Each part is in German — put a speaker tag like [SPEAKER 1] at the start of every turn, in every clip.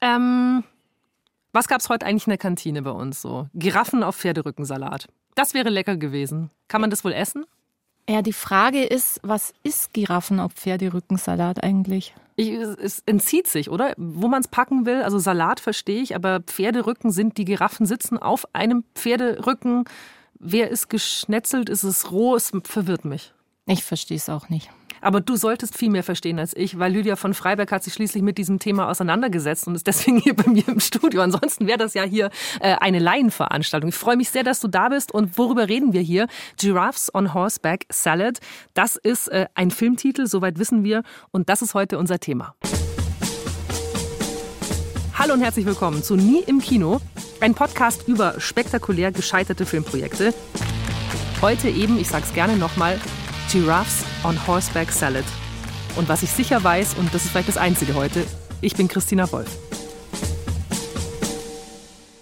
[SPEAKER 1] Ähm, was gab es heute eigentlich in der Kantine bei uns so? Giraffen auf Pferderückensalat. Das wäre lecker gewesen. Kann man das wohl essen?
[SPEAKER 2] Ja, die Frage ist, was ist Giraffen auf Pferderückensalat eigentlich?
[SPEAKER 1] Ich, es entzieht sich, oder? Wo man es packen will. Also Salat verstehe ich, aber Pferderücken sind, die Giraffen sitzen auf einem Pferderücken. Wer ist geschnetzelt? Ist es roh? Es verwirrt mich.
[SPEAKER 2] Ich verstehe es auch nicht.
[SPEAKER 1] Aber du solltest viel mehr verstehen als ich, weil Lydia von Freiberg hat sich schließlich mit diesem Thema auseinandergesetzt und ist deswegen hier bei mir im Studio. Ansonsten wäre das ja hier äh, eine Laienveranstaltung. Ich freue mich sehr, dass du da bist. Und worüber reden wir hier? Giraffes on Horseback Salad. Das ist äh, ein Filmtitel, soweit wissen wir. Und das ist heute unser Thema. Hallo und herzlich willkommen zu Nie im Kino, ein Podcast über spektakulär gescheiterte Filmprojekte. Heute eben, ich sag's gerne nochmal, Giraffes on Horseback Salad. Und was ich sicher weiß, und das ist vielleicht das Einzige heute, ich bin Christina Wolf.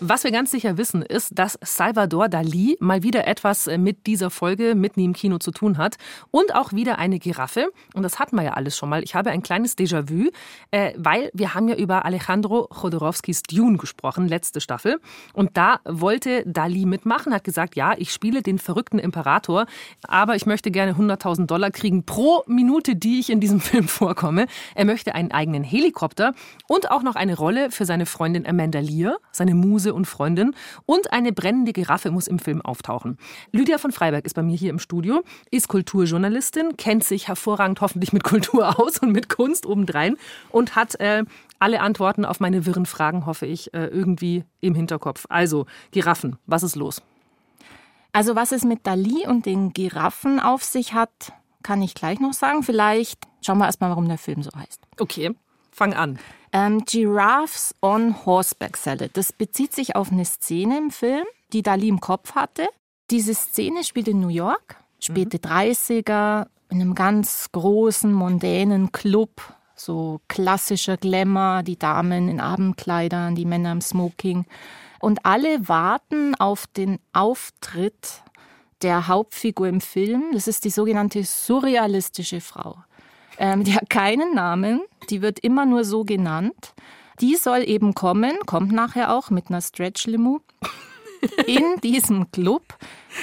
[SPEAKER 1] Was wir ganz sicher wissen, ist, dass Salvador Dali mal wieder etwas äh, mit dieser Folge mit im Kino zu tun hat. Und auch wieder eine Giraffe. Und das hatten wir ja alles schon mal. Ich habe ein kleines Déjà-vu, äh, weil wir haben ja über Alejandro Chodorowskis Dune gesprochen, letzte Staffel. Und da wollte Dali mitmachen, hat gesagt, ja, ich spiele den verrückten Imperator, aber ich möchte gerne 100.000 Dollar kriegen pro Minute, die ich in diesem Film vorkomme. Er möchte einen eigenen Helikopter und auch noch eine Rolle für seine Freundin Amanda Lear, seine Muse und Freundin. Und eine brennende Giraffe muss im Film auftauchen. Lydia von Freiberg ist bei mir hier im Studio, ist Kulturjournalistin, kennt sich hervorragend hoffentlich mit Kultur aus und mit Kunst obendrein und hat äh, alle Antworten auf meine wirren Fragen, hoffe ich, äh, irgendwie im Hinterkopf. Also, Giraffen, was ist los?
[SPEAKER 2] Also, was es mit Dali und den Giraffen auf sich hat, kann ich gleich noch sagen. Vielleicht schauen wir erstmal, warum der Film so heißt.
[SPEAKER 1] Okay, fang an.
[SPEAKER 2] Ähm, Giraffes on Horseback Salad. Das bezieht sich auf eine Szene im Film, die Dali im Kopf hatte. Diese Szene spielt in New York, späte mhm. 30er, in einem ganz großen, mondänen Club. So klassischer Glamour, die Damen in Abendkleidern, die Männer im Smoking. Und alle warten auf den Auftritt der Hauptfigur im Film. Das ist die sogenannte surrealistische Frau. Ähm, die hat keinen Namen, die wird immer nur so genannt. Die soll eben kommen, kommt nachher auch mit einer Stretch-Limo. In diesem Club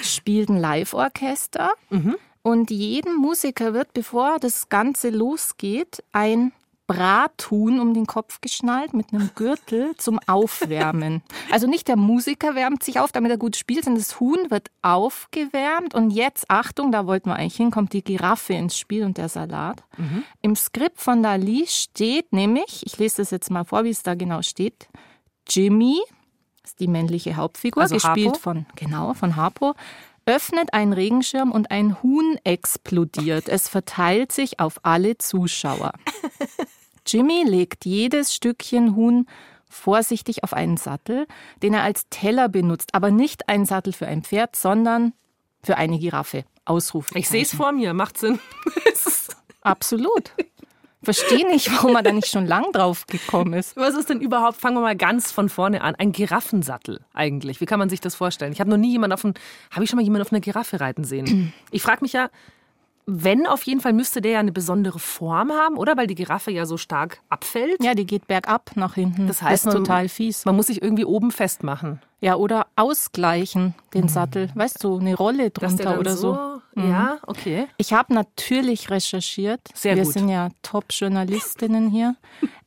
[SPEAKER 2] spielt ein Live-Orchester mhm. und jedem Musiker wird, bevor das Ganze losgeht, ein Brathuhn um den Kopf geschnallt mit einem Gürtel zum Aufwärmen. Also nicht der Musiker wärmt sich auf, damit er gut spielt, sondern das Huhn wird aufgewärmt. Und jetzt, Achtung, da wollten wir eigentlich hin, kommt die Giraffe ins Spiel und der Salat. Mhm. Im Skript von Dali steht nämlich, ich lese das jetzt mal vor, wie es da genau steht, Jimmy, ist die männliche Hauptfigur, also gespielt Harpo? von, genau, von Harpo, öffnet einen Regenschirm und ein Huhn explodiert. Es verteilt sich auf alle Zuschauer. Jimmy legt jedes Stückchen Huhn vorsichtig auf einen Sattel, den er als Teller benutzt, aber nicht ein Sattel für ein Pferd, sondern für eine Giraffe. Ausruf.
[SPEAKER 1] Ich sehe es vor mir, macht Sinn.
[SPEAKER 2] Absolut. Verstehe nicht, warum er da nicht schon lang drauf gekommen ist.
[SPEAKER 1] Was ist denn überhaupt, fangen wir mal ganz von vorne an, ein Giraffensattel eigentlich? Wie kann man sich das vorstellen? Ich habe noch nie jemanden auf, habe ich schon mal jemanden auf einer Giraffe reiten sehen? Ich frage mich ja, wenn, auf jeden Fall müsste der ja eine besondere Form haben, oder? Weil die Giraffe ja so stark abfällt.
[SPEAKER 2] Ja, die geht bergab nach hinten. Das heißt, das ist total fies.
[SPEAKER 1] Man muss sich irgendwie oben festmachen.
[SPEAKER 2] Ja, oder ausgleichen den mhm. Sattel. Weißt du, eine Rolle drunter oder so. so.
[SPEAKER 1] Mhm. Ja, okay.
[SPEAKER 2] Ich habe natürlich recherchiert.
[SPEAKER 1] Sehr
[SPEAKER 2] Wir
[SPEAKER 1] gut.
[SPEAKER 2] sind ja Top-Journalistinnen hier.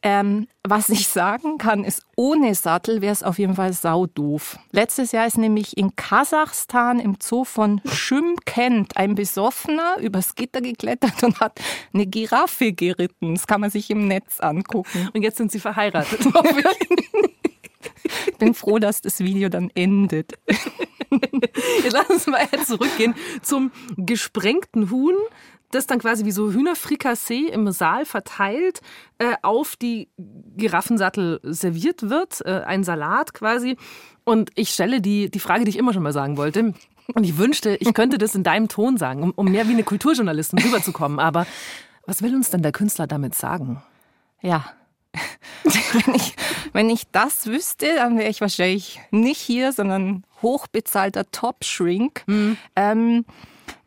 [SPEAKER 2] ähm, was ich sagen kann, ist, ohne Sattel wäre es auf jeden Fall saudoof. Letztes Jahr ist nämlich in Kasachstan im Zoo von Schymkent ein Besoffener übers Gitter geklettert und hat eine Giraffe geritten. Das kann man sich im Netz angucken.
[SPEAKER 1] Und jetzt sind sie verheiratet.
[SPEAKER 2] Ich bin froh, dass das Video dann endet.
[SPEAKER 1] Jetzt lass uns mal zurückgehen zum gesprengten Huhn, das dann quasi wie so Hühnerfrikassee im Saal verteilt äh, auf die Giraffensattel serviert wird. Äh, ein Salat quasi. Und ich stelle die, die Frage, die ich immer schon mal sagen wollte. Und ich wünschte, ich könnte das in deinem Ton sagen, um, um mehr wie eine Kulturjournalistin rüberzukommen. Aber was will uns denn der Künstler damit sagen?
[SPEAKER 2] Ja, wenn, ich, wenn ich das wüsste, dann wäre ich wahrscheinlich nicht hier, sondern hochbezahlter Top-Shrink. Mhm. Ähm,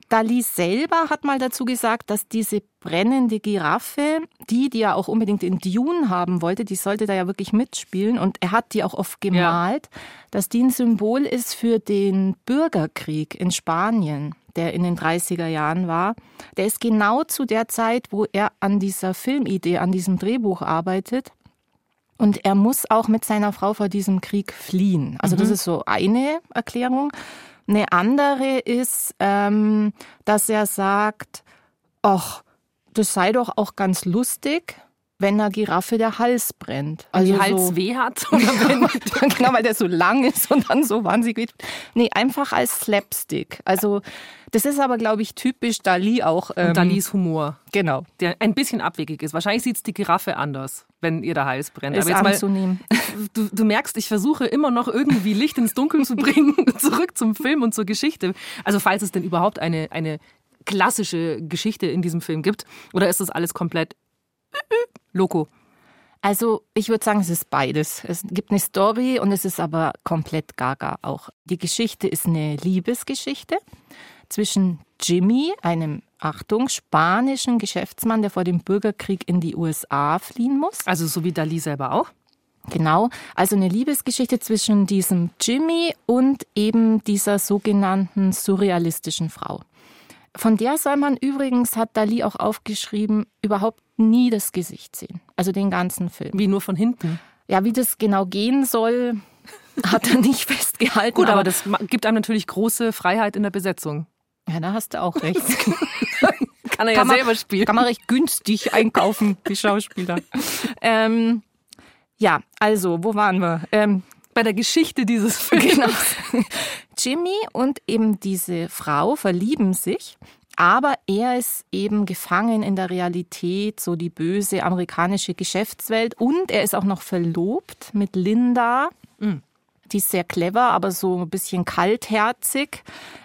[SPEAKER 2] Dali selber hat mal dazu gesagt, dass diese brennende Giraffe, die, die er auch unbedingt in Dune haben wollte, die sollte da ja wirklich mitspielen und er hat die auch oft gemalt, ja. dass die ein Symbol ist für den Bürgerkrieg in Spanien, der in den 30er Jahren war. Der ist genau zu der Zeit, wo er an dieser Filmidee, an diesem Drehbuch arbeitet. Und er muss auch mit seiner Frau vor diesem Krieg fliehen. Also mhm. das ist so eine Erklärung. Eine andere ist, ähm, dass er sagt, ach, das sei doch auch ganz lustig, wenn einer Giraffe der Hals brennt.
[SPEAKER 1] Also die Hals so, weh hat?
[SPEAKER 2] Oder wenn, genau, weil der so lang ist und dann so wahnsinnig. Nee, einfach als Slapstick. Also das ist aber, glaube ich, typisch Dali auch.
[SPEAKER 1] Ähm, Dalis Humor.
[SPEAKER 2] Genau.
[SPEAKER 1] Der ein bisschen abwegig ist. Wahrscheinlich sieht es die Giraffe anders, wenn ihr der Hals brennt.
[SPEAKER 2] Ist aber jetzt anzunehmen.
[SPEAKER 1] Mal, du, du merkst, ich versuche immer noch irgendwie Licht ins Dunkel zu bringen, zurück zum Film und zur Geschichte. Also falls es denn überhaupt eine, eine klassische Geschichte in diesem Film gibt. Oder ist das alles komplett Loco?
[SPEAKER 2] Also ich würde sagen, es ist beides. Es gibt eine Story und es ist aber komplett gaga auch. Die Geschichte ist eine Liebesgeschichte zwischen Jimmy, einem, Achtung, spanischen Geschäftsmann, der vor dem Bürgerkrieg in die USA fliehen muss.
[SPEAKER 1] Also so wie Dali selber auch?
[SPEAKER 2] Genau, also eine Liebesgeschichte zwischen diesem Jimmy und eben dieser sogenannten surrealistischen Frau. Von der soll man übrigens, hat Dali auch aufgeschrieben, überhaupt nie das Gesicht sehen. Also den ganzen Film.
[SPEAKER 1] Wie nur von hinten?
[SPEAKER 2] Ja, wie das genau gehen soll, hat er nicht festgehalten.
[SPEAKER 1] Gut, aber, aber das gibt einem natürlich große Freiheit in der Besetzung.
[SPEAKER 2] Ja, da hast du auch recht.
[SPEAKER 1] kann er ja kann selber spielen.
[SPEAKER 2] Kann man recht günstig einkaufen, die Schauspieler. ähm, ja, also, wo waren wir? Ähm,
[SPEAKER 1] Bei der Geschichte dieses Films. Genau.
[SPEAKER 2] Jimmy und eben diese Frau verlieben sich, aber er ist eben gefangen in der Realität, so die böse amerikanische Geschäftswelt und er ist auch noch verlobt mit Linda. Mhm. Die ist sehr clever, aber so ein bisschen kaltherzig.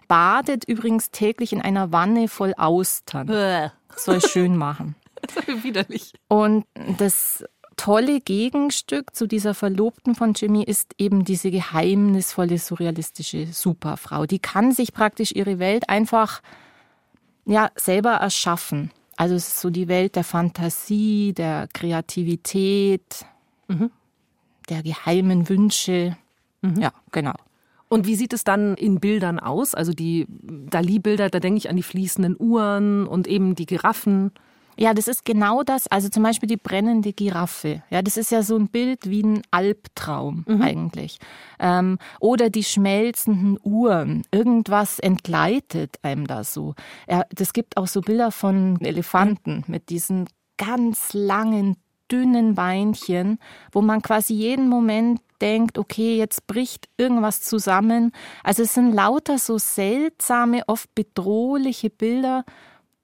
[SPEAKER 2] Badet übrigens täglich in einer Wanne voll Austern. Bäh. Soll schön machen.
[SPEAKER 1] Das ist widerlich.
[SPEAKER 2] Und das tolle Gegenstück zu dieser Verlobten von Jimmy ist eben diese geheimnisvolle, surrealistische Superfrau. Die kann sich praktisch ihre Welt einfach ja, selber erschaffen. Also es ist so die Welt der Fantasie, der Kreativität, mhm. der geheimen Wünsche. Mhm. Ja, genau.
[SPEAKER 1] Und wie sieht es dann in Bildern aus? Also die Dali-Bilder, da denke ich an die fließenden Uhren und eben die Giraffen.
[SPEAKER 2] Ja, das ist genau das. Also zum Beispiel die brennende Giraffe. Ja, das ist ja so ein Bild wie ein Albtraum mhm. eigentlich. Ähm, oder die schmelzenden Uhren. Irgendwas entgleitet einem da so. Ja, das gibt auch so Bilder von Elefanten mit diesen ganz langen, dünnen Beinchen, wo man quasi jeden Moment denkt, okay, jetzt bricht irgendwas zusammen. Also es sind lauter so seltsame, oft bedrohliche Bilder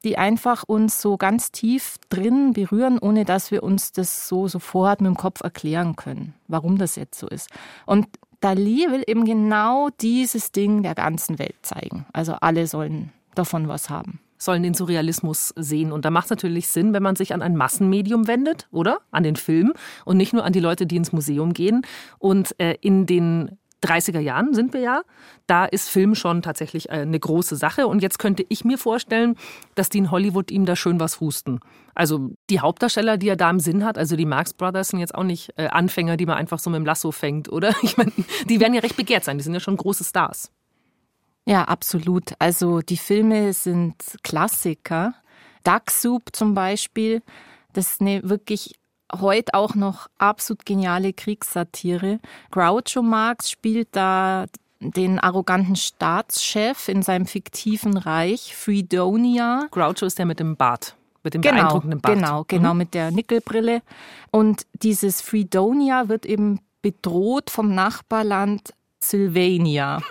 [SPEAKER 2] die einfach uns so ganz tief drin berühren, ohne dass wir uns das so sofort mit dem Kopf erklären können, warum das jetzt so ist. Und Dali will eben genau dieses Ding der ganzen Welt zeigen. Also alle sollen davon was haben.
[SPEAKER 1] Sollen den Surrealismus sehen. Und da macht es natürlich Sinn, wenn man sich an ein Massenmedium wendet, oder? An den Film und nicht nur an die Leute, die ins Museum gehen. Und äh, in den 30er Jahren sind wir ja. Da ist Film schon tatsächlich äh, eine große Sache. Und jetzt könnte ich mir vorstellen, dass die in Hollywood ihm da schön was husten. Also die Hauptdarsteller, die er da im Sinn hat, also die Marx Brothers sind jetzt auch nicht äh, Anfänger, die man einfach so mit dem Lasso fängt, oder? Ich meine, die werden ja recht begehrt sein. Die sind ja schon große Stars.
[SPEAKER 2] Ja, absolut. Also die Filme sind Klassiker. Duck Soup zum Beispiel, das ist eine wirklich heute auch noch absolut geniale Kriegssatire. Groucho Marx spielt da den arroganten Staatschef in seinem fiktiven Reich, Fredonia.
[SPEAKER 1] Groucho ist der mit dem Bart. Mit dem
[SPEAKER 2] genau,
[SPEAKER 1] beeindruckenden Bart.
[SPEAKER 2] Genau, genau, mhm. mit der Nickelbrille. Und dieses Fredonia wird eben bedroht vom Nachbarland Sylvania.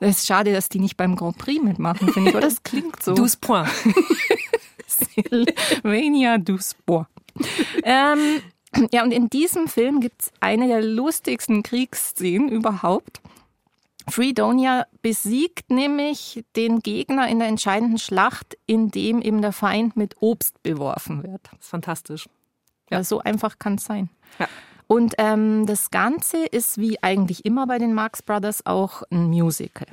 [SPEAKER 2] Es ist schade, dass die nicht beim Grand Prix mitmachen, finde ich, oder? Das klingt so.
[SPEAKER 1] Douze points.
[SPEAKER 2] Sylvania douze points ähm, ja, und in diesem Film gibt es eine der lustigsten Kriegsszenen überhaupt. Fredonia besiegt nämlich den Gegner in der entscheidenden Schlacht, indem eben der Feind mit Obst beworfen wird.
[SPEAKER 1] Das ist fantastisch.
[SPEAKER 2] Ja, so einfach kann es sein. Ja. Und ähm, das Ganze ist wie eigentlich immer bei den Marx Brothers auch ein Musical.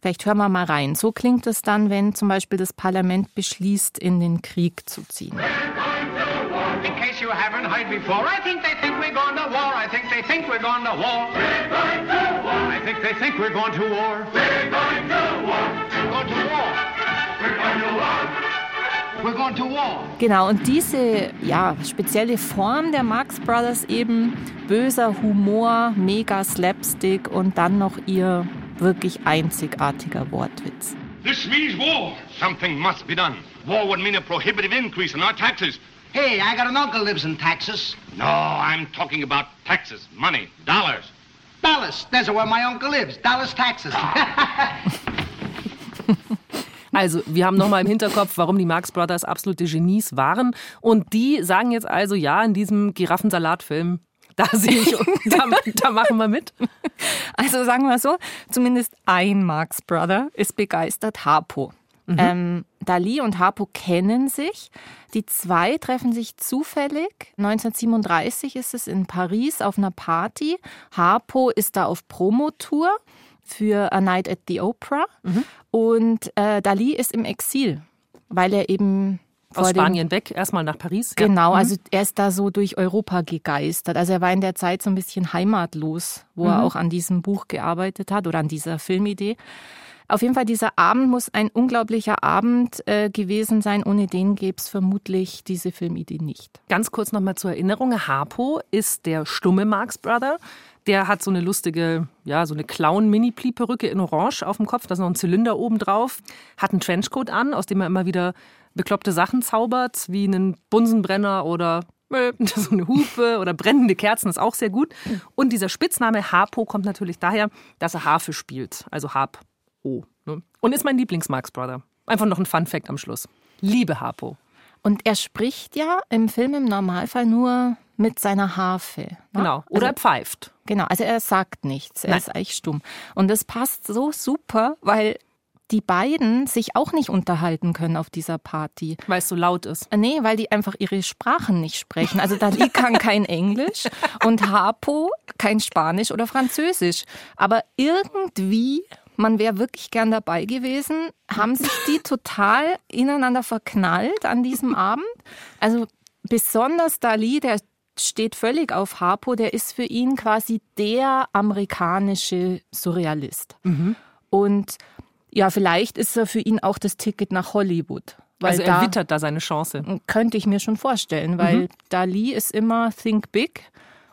[SPEAKER 2] Vielleicht hören wir mal rein. So klingt es dann, wenn zum Beispiel das Parlament beschließt, in den Krieg zu ziehen. Haven't heard before, I think they think we're going to war. I think they think we're going to war. We're going to war. I think they think we're going to war. We're going to war. We're going to war. We're going to war. We're going to war. Genau, und diese ja, spezielle Form der Marx Brothers eben, böser Humor, mega Slapstick und dann noch ihr wirklich einzigartiger Wortwitz. This means war. Something must be done. War would mean a prohibitive increase in our taxes. Hey, I got an uncle lives in Texas. No, I'm talking about taxes, money, dollars. Dallas, that's where my uncle lives. Dallas, Texas.
[SPEAKER 1] Also, wir haben nochmal im Hinterkopf, warum die Marx Brothers absolute Genies waren. Und die sagen jetzt also, ja, in diesem Giraffensalatfilm, da sehe ich, da, da, machen wir mit.
[SPEAKER 2] Also sagen wir so, zumindest ein Marx Brother ist begeistert Harpo. Mhm. Ähm, Dali und Harpo kennen sich. Die zwei treffen sich zufällig. 1937 ist es in Paris auf einer Party. Harpo ist da auf Promotour für A Night at the Opera. Mhm. Und äh, Dali ist im Exil, weil er eben
[SPEAKER 1] aus Spanien weg, erstmal nach Paris.
[SPEAKER 2] Genau, mhm. also er ist da so durch Europa gegeistert. Also er war in der Zeit so ein bisschen heimatlos, wo mhm. er auch an diesem Buch gearbeitet hat oder an dieser Filmidee. Auf jeden Fall, dieser Abend muss ein unglaublicher Abend äh, gewesen sein. Ohne den gäbe es vermutlich diese Filmidee nicht.
[SPEAKER 1] Ganz kurz nochmal zur Erinnerung. Harpo ist der stumme Marx Brother. Der hat so eine lustige, ja, so eine Clown-Mini-Pli-Perücke in Orange auf dem Kopf. Da ist noch ein Zylinder oben drauf. Hat einen Trenchcoat an, aus dem er immer wieder bekloppte Sachen zaubert, wie einen Bunsenbrenner oder so eine Hupe oder brennende Kerzen ist auch sehr gut. Und dieser Spitzname Harpo kommt natürlich daher, dass er Harfe spielt, also Harp O. Ne? Und ist mein Lieblings-Marx Brother. Einfach noch ein Fun-Fact am Schluss. Liebe Harpo.
[SPEAKER 2] Und er spricht ja im Film im Normalfall nur mit seiner Harfe. Ne?
[SPEAKER 1] Genau. Oder also, pfeift.
[SPEAKER 2] Genau. Also er sagt nichts. Er Nein. ist eigentlich stumm. Und das passt so super, weil die beiden sich auch nicht unterhalten können auf dieser Party.
[SPEAKER 1] Weil es so laut ist.
[SPEAKER 2] Nee, weil die einfach ihre Sprachen nicht sprechen. Also Dali kann kein Englisch und Harpo kein Spanisch oder Französisch. Aber irgendwie man wäre wirklich gern dabei gewesen, haben sich die total ineinander verknallt an diesem Abend. Also besonders Dali, der steht völlig auf Harpo, der ist für ihn quasi der amerikanische Surrealist. Mhm. Und ja, vielleicht ist er für ihn auch das Ticket nach Hollywood.
[SPEAKER 1] also er da, wittert da seine Chance.
[SPEAKER 2] Könnte ich mir schon vorstellen, weil mhm. Dali ist immer Think Big.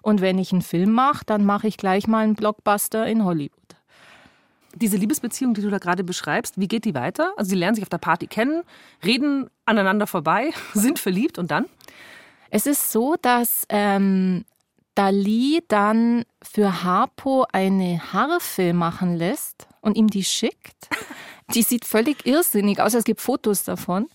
[SPEAKER 2] Und wenn ich einen Film mache, dann mache ich gleich mal einen Blockbuster in Hollywood.
[SPEAKER 1] Diese Liebesbeziehung, die du da gerade beschreibst, wie geht die weiter? Also sie lernen sich auf der Party kennen, reden aneinander vorbei, sind verliebt und dann?
[SPEAKER 2] Es ist so, dass ähm, Dali dann für Harpo eine Harfe machen lässt und ihm die schickt. Die sieht völlig irrsinnig aus. Es gibt Fotos davon.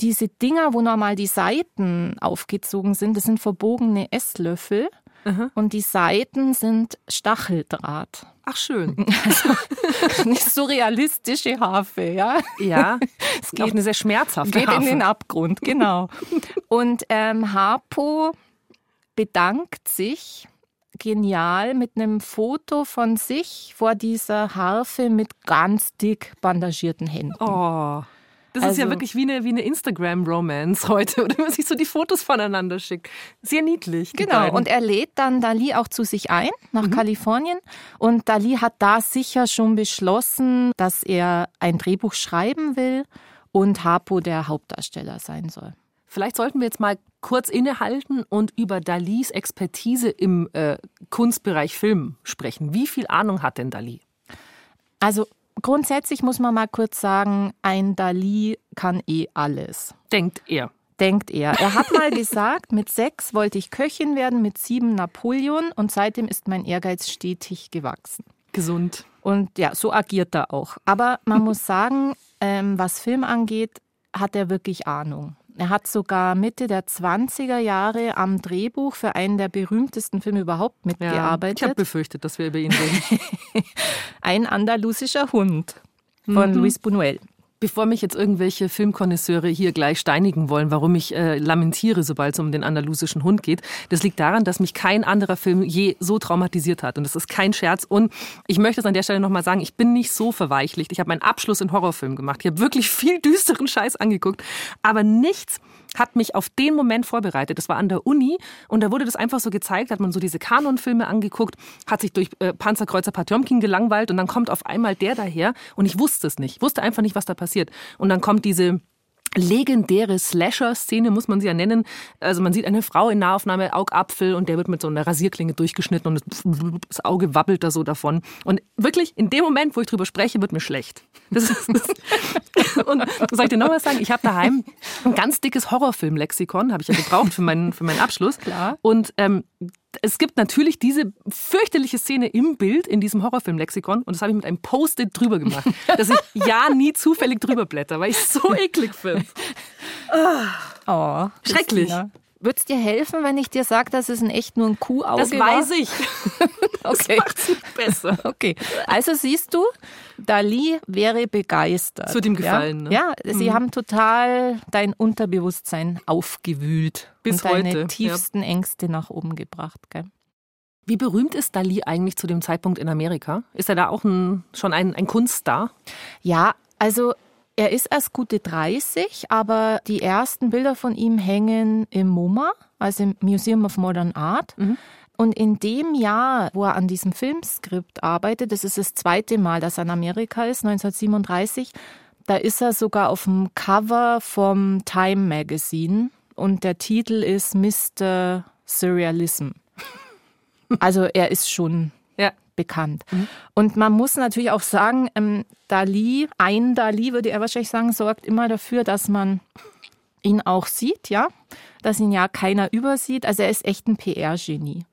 [SPEAKER 2] Diese Dinger, wo normal die Seiten aufgezogen sind, das sind verbogene Esslöffel. Mhm. Und die Seiten sind Stacheldraht.
[SPEAKER 1] Ach schön.
[SPEAKER 2] Also, eine surrealistische Harfe, ja.
[SPEAKER 1] Ja, es geht auch eine sehr schmerzhafte
[SPEAKER 2] geht Harfe. in den Abgrund, genau. Und ähm, Harpo bedankt sich genial mit einem Foto von sich vor dieser Harfe mit ganz dick bandagierten Händen.
[SPEAKER 1] Oh. Das also, ist ja also wirklich wie eine, wie eine Instagram-Romance heute, oder man sich so die Fotos voneinander schickt. Sehr niedlich.
[SPEAKER 2] Genau, beiden. und er lädt dann Dali auch zu sich ein nach mhm. Kalifornien. Und Dali hat da sicher schon beschlossen, dass er ein Drehbuch schreiben will und Harpo der Hauptdarsteller sein soll.
[SPEAKER 1] Vielleicht sollten wir jetzt mal kurz innehalten und über Dalis Expertise im äh, Kunstbereich Film sprechen. Wie viel Ahnung hat denn Dali?
[SPEAKER 2] Also Grundsätzlich muss man mal kurz sagen, ein Dali kann eh alles.
[SPEAKER 1] Denkt er.
[SPEAKER 2] Denkt er. Er hat mal gesagt, mit sechs wollte ich Köchin werden, mit sieben Napoleon und seitdem ist mein Ehrgeiz stetig gewachsen.
[SPEAKER 1] Gesund.
[SPEAKER 2] Und ja, so agiert er auch. Aber man muss sagen, ähm, was Film angeht, hat er wirklich Ahnung. Er hat sogar Mitte der 20er Jahre am Drehbuch für einen der berühmtesten Filme überhaupt mitgearbeitet.
[SPEAKER 1] Ja, ich habe befürchtet, dass wir über ihn reden.
[SPEAKER 2] Ein andalusischer Hund von mhm. Luis Buñuel.
[SPEAKER 1] Bevor mich jetzt irgendwelche Filmkonnoisseure hier gleich steinigen wollen, warum ich äh, lamentiere, sobald es um den andalusischen Hund geht, das liegt daran, dass mich kein anderer Film je so traumatisiert hat. Und das ist kein Scherz. Und ich möchte es an der Stelle nochmal sagen, ich bin nicht so verweichlicht. Ich habe meinen Abschluss in Horrorfilm gemacht. Ich habe wirklich viel düsteren Scheiß angeguckt. Aber nichts hat mich auf den Moment vorbereitet. Das war an der Uni und da wurde das einfach so gezeigt, hat man so diese Kanonfilme angeguckt, hat sich durch äh, Panzerkreuzer Patjomkin gelangweilt und dann kommt auf einmal der daher und ich wusste es nicht. Ich wusste einfach nicht, was da passiert. Und dann kommt diese legendäre Slasher-Szene, muss man sie ja nennen. Also man sieht eine Frau in Nahaufnahme, Augapfel, und der wird mit so einer Rasierklinge durchgeschnitten und das Auge wabbelt da so davon. Und wirklich, in dem Moment, wo ich drüber spreche, wird mir schlecht. Das ist, das und soll ich dir noch was sagen? Ich habe daheim ein ganz dickes Horrorfilm-Lexikon, habe ich ja gebraucht für meinen, für meinen Abschluss.
[SPEAKER 2] Klar.
[SPEAKER 1] Und ähm, es gibt natürlich diese fürchterliche Szene im Bild in diesem Horrorfilm-Lexikon und das habe ich mit einem Post-it drüber gemacht, dass ich ja nie zufällig drüber blätter, weil ich es so eklig finde.
[SPEAKER 2] Oh,
[SPEAKER 1] Schrecklich.
[SPEAKER 2] Christina. Würd's dir helfen, wenn ich dir sage, dass es in echt nur ein Kuhauge
[SPEAKER 1] Das
[SPEAKER 2] war?
[SPEAKER 1] weiß ich.
[SPEAKER 2] Okay.
[SPEAKER 1] Das macht's nicht besser.
[SPEAKER 2] Okay, also siehst du, Dali wäre begeistert.
[SPEAKER 1] Es wird ihm gefallen,
[SPEAKER 2] Ja,
[SPEAKER 1] ne?
[SPEAKER 2] ja sie haben total dein Unterbewusstsein aufgewühlt
[SPEAKER 1] Bis
[SPEAKER 2] und deine
[SPEAKER 1] heute, ja.
[SPEAKER 2] tiefsten Ängste nach oben gebracht. Gell?
[SPEAKER 1] Wie berühmt ist Dali eigentlich zu dem Zeitpunkt in Amerika? Ist er da auch ein, schon ein, ein Kunststar?
[SPEAKER 2] Ja, also er ist erst gute 30, aber die ersten Bilder von ihm hängen im MoMA, also im Museum of Modern Art. Und in dem Jahr, wo er an diesem Filmskript arbeitet, das ist das zweite Mal, dass er in Amerika ist, 1937, da ist er sogar auf dem Cover vom Time Magazine und der Titel ist Mr. Surrealism. Also er ist schon Bekannt. Und man muss natürlich auch sagen, ähm, Dali, ein Dali, würde er wahrscheinlich sagen, sorgt immer dafür, dass man ihn auch sieht, ja, dass ihn ja keiner übersieht. Also er ist echt ein PR-Genie.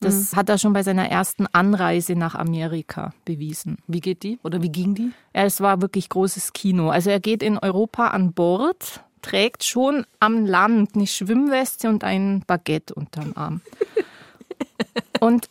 [SPEAKER 2] Das hat er schon bei seiner ersten Anreise nach Amerika bewiesen.
[SPEAKER 1] Wie geht die? Oder wie ging die?
[SPEAKER 2] Ja, es war wirklich großes Kino. Also er geht in Europa an Bord, trägt schon am Land eine Schwimmweste und ein Baguette unterm Arm. Und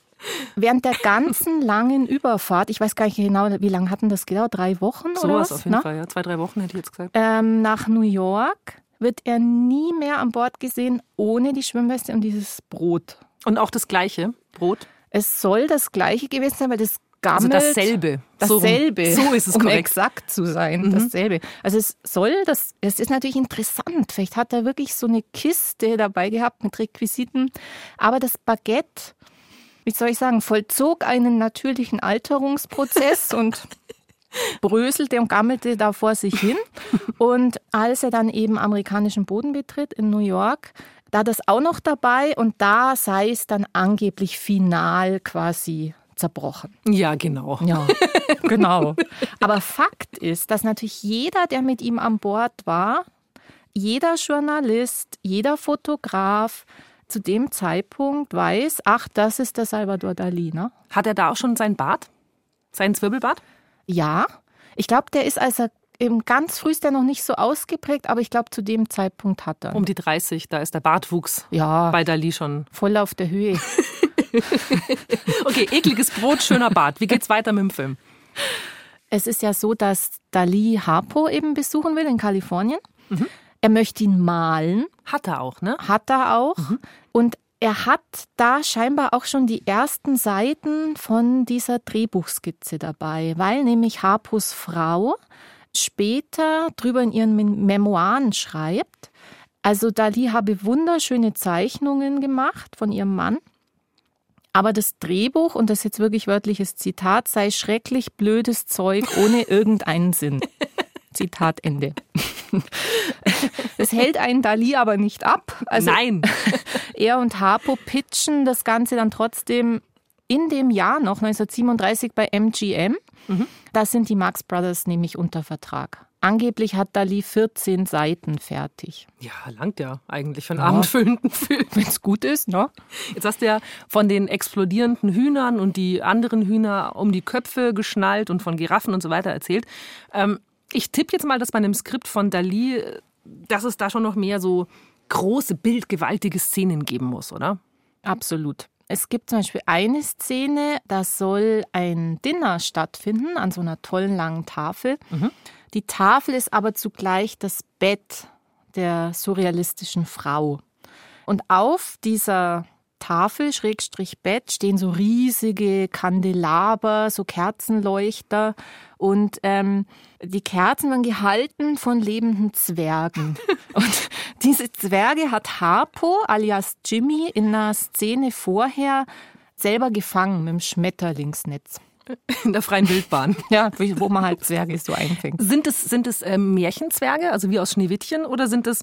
[SPEAKER 2] während der ganzen langen Überfahrt, ich weiß gar nicht genau, wie lange hatten das gedauert? Drei Wochen oder
[SPEAKER 1] Sowas
[SPEAKER 2] was?
[SPEAKER 1] auf jeden
[SPEAKER 2] ne?
[SPEAKER 1] Fall, ja. Zwei, drei Wochen hätte ich jetzt gesagt.
[SPEAKER 2] Ähm, nach New York wird er nie mehr an Bord gesehen ohne die Schwimmweste und dieses Brot.
[SPEAKER 1] Und auch das gleiche Brot.
[SPEAKER 2] Es soll das gleiche gewesen sein, weil das
[SPEAKER 1] Also
[SPEAKER 2] gammelt.
[SPEAKER 1] dasselbe. So.
[SPEAKER 2] Dasselbe.
[SPEAKER 1] So ist es
[SPEAKER 2] um
[SPEAKER 1] korrekt.
[SPEAKER 2] exakt zu sein.
[SPEAKER 1] Mhm.
[SPEAKER 2] Dasselbe. Also es soll, das, es ist natürlich interessant. Vielleicht hat er wirklich so eine Kiste dabei gehabt mit Requisiten. Aber das Baguette, wie soll ich sagen, vollzog einen natürlichen Alterungsprozess und bröselte und gammelte da vor sich hin. Und als er dann eben amerikanischen Boden betritt in New York, da das auch noch dabei und da sei es dann angeblich final quasi zerbrochen.
[SPEAKER 1] Ja, genau.
[SPEAKER 2] Ja, genau. Aber Fakt ist, dass natürlich jeder, der mit ihm an Bord war, jeder Journalist, jeder Fotograf zu dem Zeitpunkt weiß, ach, das ist der Salvador Dali, ne?
[SPEAKER 1] Hat er da auch schon sein Bart? Sein Zwirbelbart?
[SPEAKER 2] Ja, ich glaube, der ist, als er eben ganz früh ist der noch nicht so ausgeprägt, aber ich glaube, zu dem Zeitpunkt hat er.
[SPEAKER 1] Um die 30, da ist der Bartwuchs
[SPEAKER 2] ja,
[SPEAKER 1] bei Dali schon.
[SPEAKER 2] voll auf der Höhe.
[SPEAKER 1] Okay, ekliges Brot, schöner Bart. Wie geht's weiter mit dem Film?
[SPEAKER 2] Es ist ja so, dass Dali Harpo eben besuchen will in Kalifornien. Er möchte ihn malen.
[SPEAKER 1] Hat er auch, ne?
[SPEAKER 2] Hat er auch. Und er hat da scheinbar auch schon die ersten Seiten von dieser Drehbuchskizze dabei, weil nämlich Harpos Frau später drüber in ihren Mem- Memoiren schreibt. Also Dali habe wunderschöne Zeichnungen gemacht von ihrem Mann. Aber das Drehbuch, und das ist jetzt wirklich wörtliches Zitat, sei schrecklich blödes Zeug ohne irgendeinen Sinn. Zitat Ende. Es hält einen Dali aber nicht ab. Also
[SPEAKER 1] Nein.
[SPEAKER 2] er und Harpo pitchen das Ganze dann trotzdem in dem Jahr noch, 1937 bei MGM. Da sind die Marx Brothers nämlich unter Vertrag. Angeblich hat Dali 14 Seiten fertig.
[SPEAKER 1] Ja, langt ja eigentlich für einen abendfüllenden Film.
[SPEAKER 2] Wenn es gut ist, ne?
[SPEAKER 1] Jetzt hast du ja von den explodierenden Hühnern und die anderen Hühner um die Köpfe geschnallt und von Giraffen und so weiter erzählt. Ähm, ich tippe jetzt mal, dass bei einem Skript von Dali, dass es da schon noch mehr so große, bildgewaltige Szenen geben muss, oder?
[SPEAKER 2] Absolut. Es gibt zum Beispiel eine Szene, da soll ein Dinner stattfinden an so einer tollen langen Tafel. Die Tafel ist aber zugleich das Bett der surrealistischen Frau. Und auf dieser Tafel, Schrägstrich Bett, stehen so riesige Kandelaber, so Kerzenleuchter. Und ähm, die Kerzen werden gehalten von lebenden Zwergen. und diese Zwerge hat Harpo alias Jimmy in einer Szene vorher selber gefangen mit dem Schmetterlingsnetz.
[SPEAKER 1] In der freien Wildbahn.
[SPEAKER 2] ja, wo man halt Zwerge so einfängt.
[SPEAKER 1] Sind es, sind es äh, Märchenzwerge, also wie aus Schneewittchen, oder sind es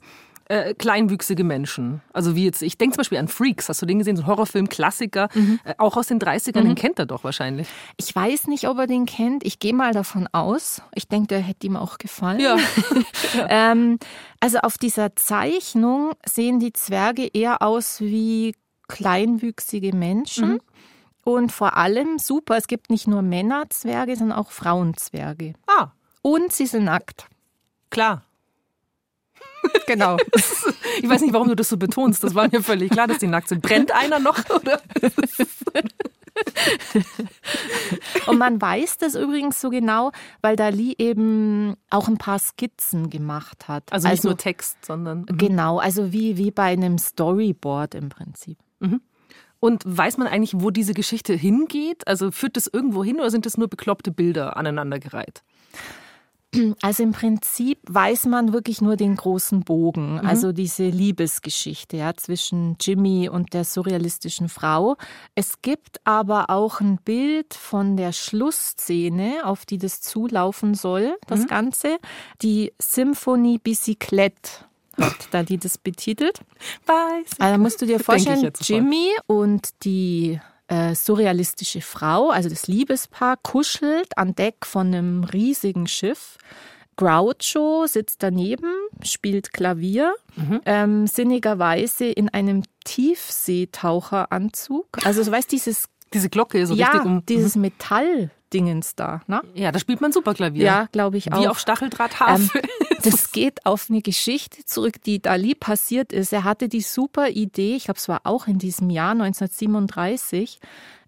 [SPEAKER 1] äh, kleinwüchsige Menschen? Also wie jetzt, ich denke zum Beispiel an Freaks, hast du den gesehen? So ein Horrorfilm, Klassiker, mhm. äh, auch aus den 30ern, mhm. den kennt er doch wahrscheinlich.
[SPEAKER 2] Ich weiß nicht, ob er den kennt. Ich gehe mal davon aus. Ich denke, der hätte ihm auch gefallen.
[SPEAKER 1] Ja.
[SPEAKER 2] ähm, also auf dieser Zeichnung sehen die Zwerge eher aus wie kleinwüchsige Menschen. Mhm. Und vor allem super, es gibt nicht nur Männerzwerge, sondern auch Frauenzwerge.
[SPEAKER 1] Ah.
[SPEAKER 2] Und sie sind nackt.
[SPEAKER 1] Klar.
[SPEAKER 2] Genau.
[SPEAKER 1] Ich weiß nicht, warum du das so betonst. Das war mir völlig klar, dass die nackt sind. Brennt einer noch? Oder?
[SPEAKER 2] Und man weiß das übrigens so genau, weil Dali eben auch ein paar Skizzen gemacht hat.
[SPEAKER 1] Also nicht also, nur Text, sondern.
[SPEAKER 2] Mhm. Genau, also wie, wie bei einem Storyboard im Prinzip.
[SPEAKER 1] Mhm. Und weiß man eigentlich, wo diese Geschichte hingeht? Also führt das irgendwo hin oder sind das nur bekloppte Bilder aneinandergereiht?
[SPEAKER 2] Also im Prinzip weiß man wirklich nur den großen Bogen, mhm. also diese Liebesgeschichte ja, zwischen Jimmy und der surrealistischen Frau. Es gibt aber auch ein Bild von der Schlussszene, auf die das zulaufen soll, das mhm. Ganze, die Symphonie Bicyclette hat da die das betitelt.
[SPEAKER 1] Weiß.
[SPEAKER 2] Also musst du dir vorstellen, Jimmy und die äh, surrealistische Frau, also das Liebespaar, kuschelt an Deck von einem riesigen Schiff. Groucho sitzt daneben, spielt Klavier, mhm. ähm, sinnigerweise in einem Tiefseetaucheranzug. Also du weißt, dieses
[SPEAKER 1] diese Glocke so
[SPEAKER 2] ja,
[SPEAKER 1] richtig um.
[SPEAKER 2] Dieses mhm. Metall Dingens da. Ne?
[SPEAKER 1] Ja, da spielt man Superklavier.
[SPEAKER 2] Ja, glaube ich auch.
[SPEAKER 1] Wie auf Stacheldrahthafen.
[SPEAKER 2] Ähm, das geht auf eine Geschichte zurück, die Dali passiert ist. Er hatte die super Idee, ich glaube, es war auch in diesem Jahr 1937.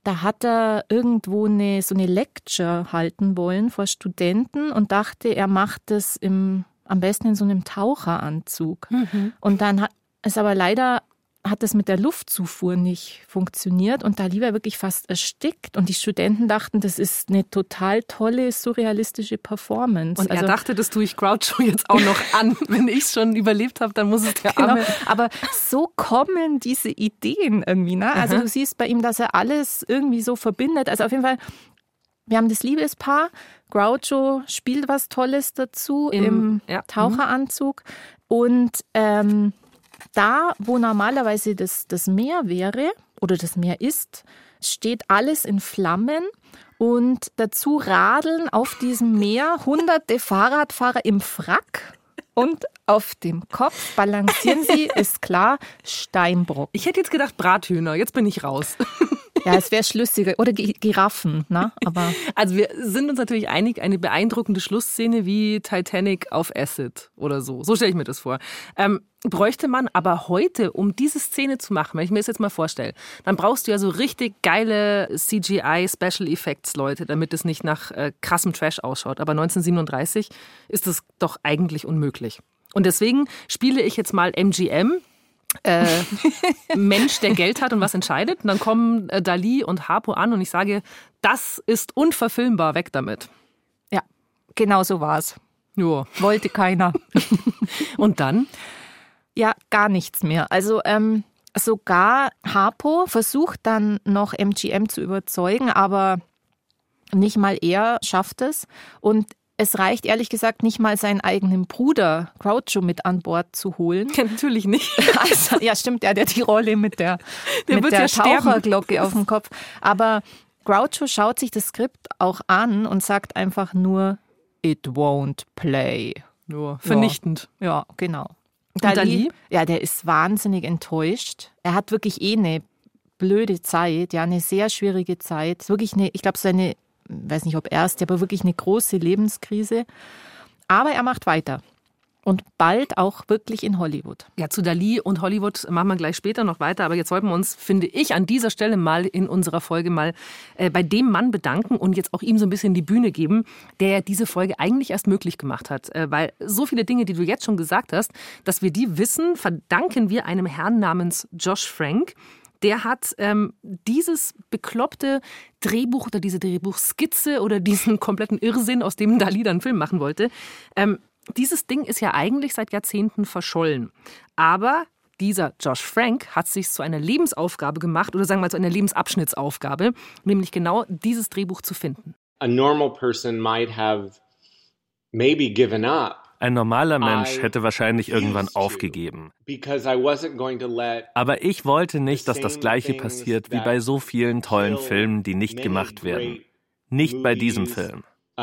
[SPEAKER 2] Da hat er irgendwo eine, so eine Lecture halten wollen vor Studenten und dachte, er macht das im, am besten in so einem Taucheranzug. Mhm. Und dann hat es aber leider hat das mit der Luftzufuhr nicht funktioniert und da lieber wirklich fast erstickt. Und die Studenten dachten, das ist eine total tolle, surrealistische Performance.
[SPEAKER 1] Und also, er dachte, das tue ich Groucho jetzt auch noch an. Wenn ich es schon überlebt habe, dann muss es der genau. Arme.
[SPEAKER 2] Aber so kommen diese Ideen irgendwie. Ne? Also Aha. du siehst bei ihm, dass er alles irgendwie so verbindet. Also auf jeden Fall, wir haben das Liebespaar. Groucho spielt was Tolles dazu im, im ja. Taucheranzug. Und ähm, da, wo normalerweise das, das Meer wäre oder das Meer ist, steht alles in Flammen und dazu radeln auf diesem Meer hunderte Fahrradfahrer im Frack und auf dem Kopf balancieren sie, ist klar, Steinbrock.
[SPEAKER 1] Ich hätte jetzt gedacht Brathühner, jetzt bin ich raus.
[SPEAKER 2] Ja, es wäre schlüssiger. Oder Giraffen, ne? Aber
[SPEAKER 1] also wir sind uns natürlich einig, eine beeindruckende Schlussszene wie Titanic auf Acid oder so. So stelle ich mir das vor. Ähm, bräuchte man aber heute, um diese Szene zu machen, wenn ich mir das jetzt mal vorstelle, dann brauchst du ja so richtig geile CGI Special Effects Leute, damit es nicht nach äh, krassem Trash ausschaut. Aber 1937 ist das doch eigentlich unmöglich. Und deswegen spiele ich jetzt mal MGM, äh, Mensch, der Geld hat und was entscheidet. Und dann kommen äh, Dali und Harpo an und ich sage, das ist unverfilmbar, weg damit.
[SPEAKER 2] Ja, genau so war es.
[SPEAKER 1] Ja.
[SPEAKER 2] Wollte keiner.
[SPEAKER 1] und dann?
[SPEAKER 2] Ja, gar nichts mehr. Also ähm, sogar Harpo versucht dann noch MGM zu überzeugen, aber nicht mal er schafft es. Und es reicht ehrlich gesagt nicht mal seinen eigenen Bruder Groucho mit an Bord zu holen.
[SPEAKER 1] Ja, natürlich nicht.
[SPEAKER 2] Also, ja, stimmt, der hat die Rolle mit der, der mit der ja Taucherglocke auf dem Kopf. Aber Groucho schaut sich das Skript auch an und sagt einfach nur, it won't play.
[SPEAKER 1] Nur vernichtend.
[SPEAKER 2] Ja, ja genau. Dali, Dali? Ja, der ist wahnsinnig enttäuscht. Er hat wirklich eh eine blöde Zeit, ja, eine sehr schwierige Zeit. Wirklich eine, ich glaube, seine weiß nicht ob erst, aber wirklich eine große Lebenskrise. Aber er macht weiter. und bald auch wirklich in Hollywood.
[SPEAKER 1] Ja, zu Dali und Hollywood machen wir gleich später noch weiter. Aber jetzt sollten wir uns, finde ich, an dieser Stelle mal in unserer Folge mal äh, bei dem Mann bedanken und jetzt auch ihm so ein bisschen die Bühne geben, der ja diese Folge eigentlich erst möglich gemacht hat. Äh, weil so viele Dinge, die du jetzt schon gesagt hast, dass wir die wissen, verdanken wir einem Herrn namens Josh Frank der hat ähm, dieses bekloppte Drehbuch oder diese Drehbuchskizze oder diesen kompletten Irrsinn, aus dem Dali dann einen Film machen wollte, ähm, dieses Ding ist ja eigentlich seit Jahrzehnten verschollen. Aber dieser Josh Frank hat sich zu einer Lebensaufgabe gemacht oder sagen wir mal zu einer Lebensabschnittsaufgabe, nämlich genau dieses Drehbuch zu finden.
[SPEAKER 3] A normal person might have maybe given up
[SPEAKER 4] ein normaler Mensch hätte wahrscheinlich irgendwann aufgegeben. Aber ich wollte nicht, dass das gleiche passiert wie bei so vielen tollen Filmen, die nicht gemacht werden. Nicht bei diesem Film. Uh,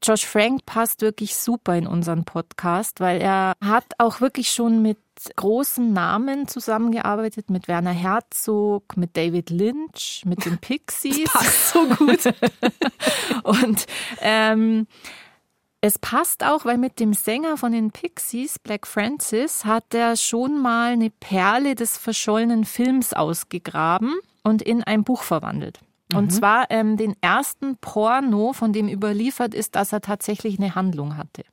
[SPEAKER 2] Josh Frank passt wirklich super in unseren Podcast, weil er hat auch wirklich schon mit großen Namen zusammengearbeitet, mit Werner Herzog, mit David Lynch, mit den Pixies.
[SPEAKER 1] Das passt so gut.
[SPEAKER 2] Und ähm, es passt auch, weil mit dem Sänger von den Pixies, Black Francis, hat er schon mal eine Perle des verschollenen Films ausgegraben und in ein Buch verwandelt. Und mhm. zwar ähm, den ersten Porno, von dem überliefert ist, dass er tatsächlich eine Handlung hatte.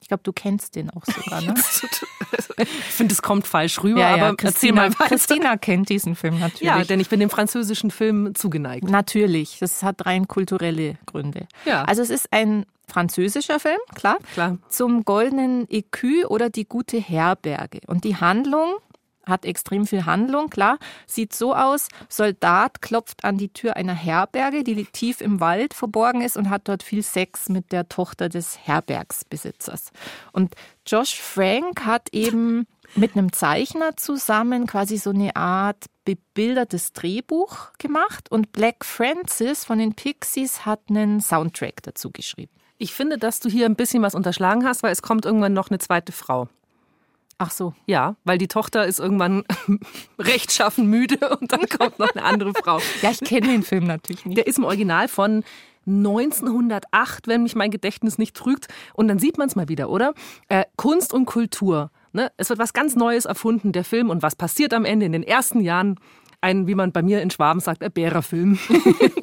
[SPEAKER 2] Ich glaube, du kennst den auch sogar, ne?
[SPEAKER 1] ich finde, es kommt falsch rüber, ja, ja. aber
[SPEAKER 2] Christina, erzähl mal weiter. Christina kennt diesen Film natürlich.
[SPEAKER 1] Ja, denn ich bin dem französischen Film zugeneigt.
[SPEAKER 2] Natürlich, das hat rein kulturelle Gründe. Ja. Also es ist ein französischer Film, klar,
[SPEAKER 1] klar.
[SPEAKER 2] zum goldenen Écu oder die gute Herberge. Und die Handlung hat extrem viel Handlung, klar. Sieht so aus, Soldat klopft an die Tür einer Herberge, die tief im Wald verborgen ist und hat dort viel Sex mit der Tochter des Herbergsbesitzers. Und Josh Frank hat eben mit einem Zeichner zusammen quasi so eine Art bebildertes Drehbuch gemacht und Black Francis von den Pixies hat einen Soundtrack dazu geschrieben.
[SPEAKER 1] Ich finde, dass du hier ein bisschen was unterschlagen hast, weil es kommt irgendwann noch eine zweite Frau.
[SPEAKER 2] Ach so.
[SPEAKER 1] Ja, weil die Tochter ist irgendwann rechtschaffen müde und dann kommt noch eine andere Frau.
[SPEAKER 2] Ja, ich kenne den Film natürlich nicht.
[SPEAKER 1] Der ist im Original von 1908, wenn mich mein Gedächtnis nicht trügt. Und dann sieht man es mal wieder, oder? Äh, Kunst und Kultur. Ne? Es wird was ganz Neues erfunden, der Film. Und was passiert am Ende in den ersten Jahren? Ein, wie man bei mir in Schwaben sagt, ein Bärerfilm.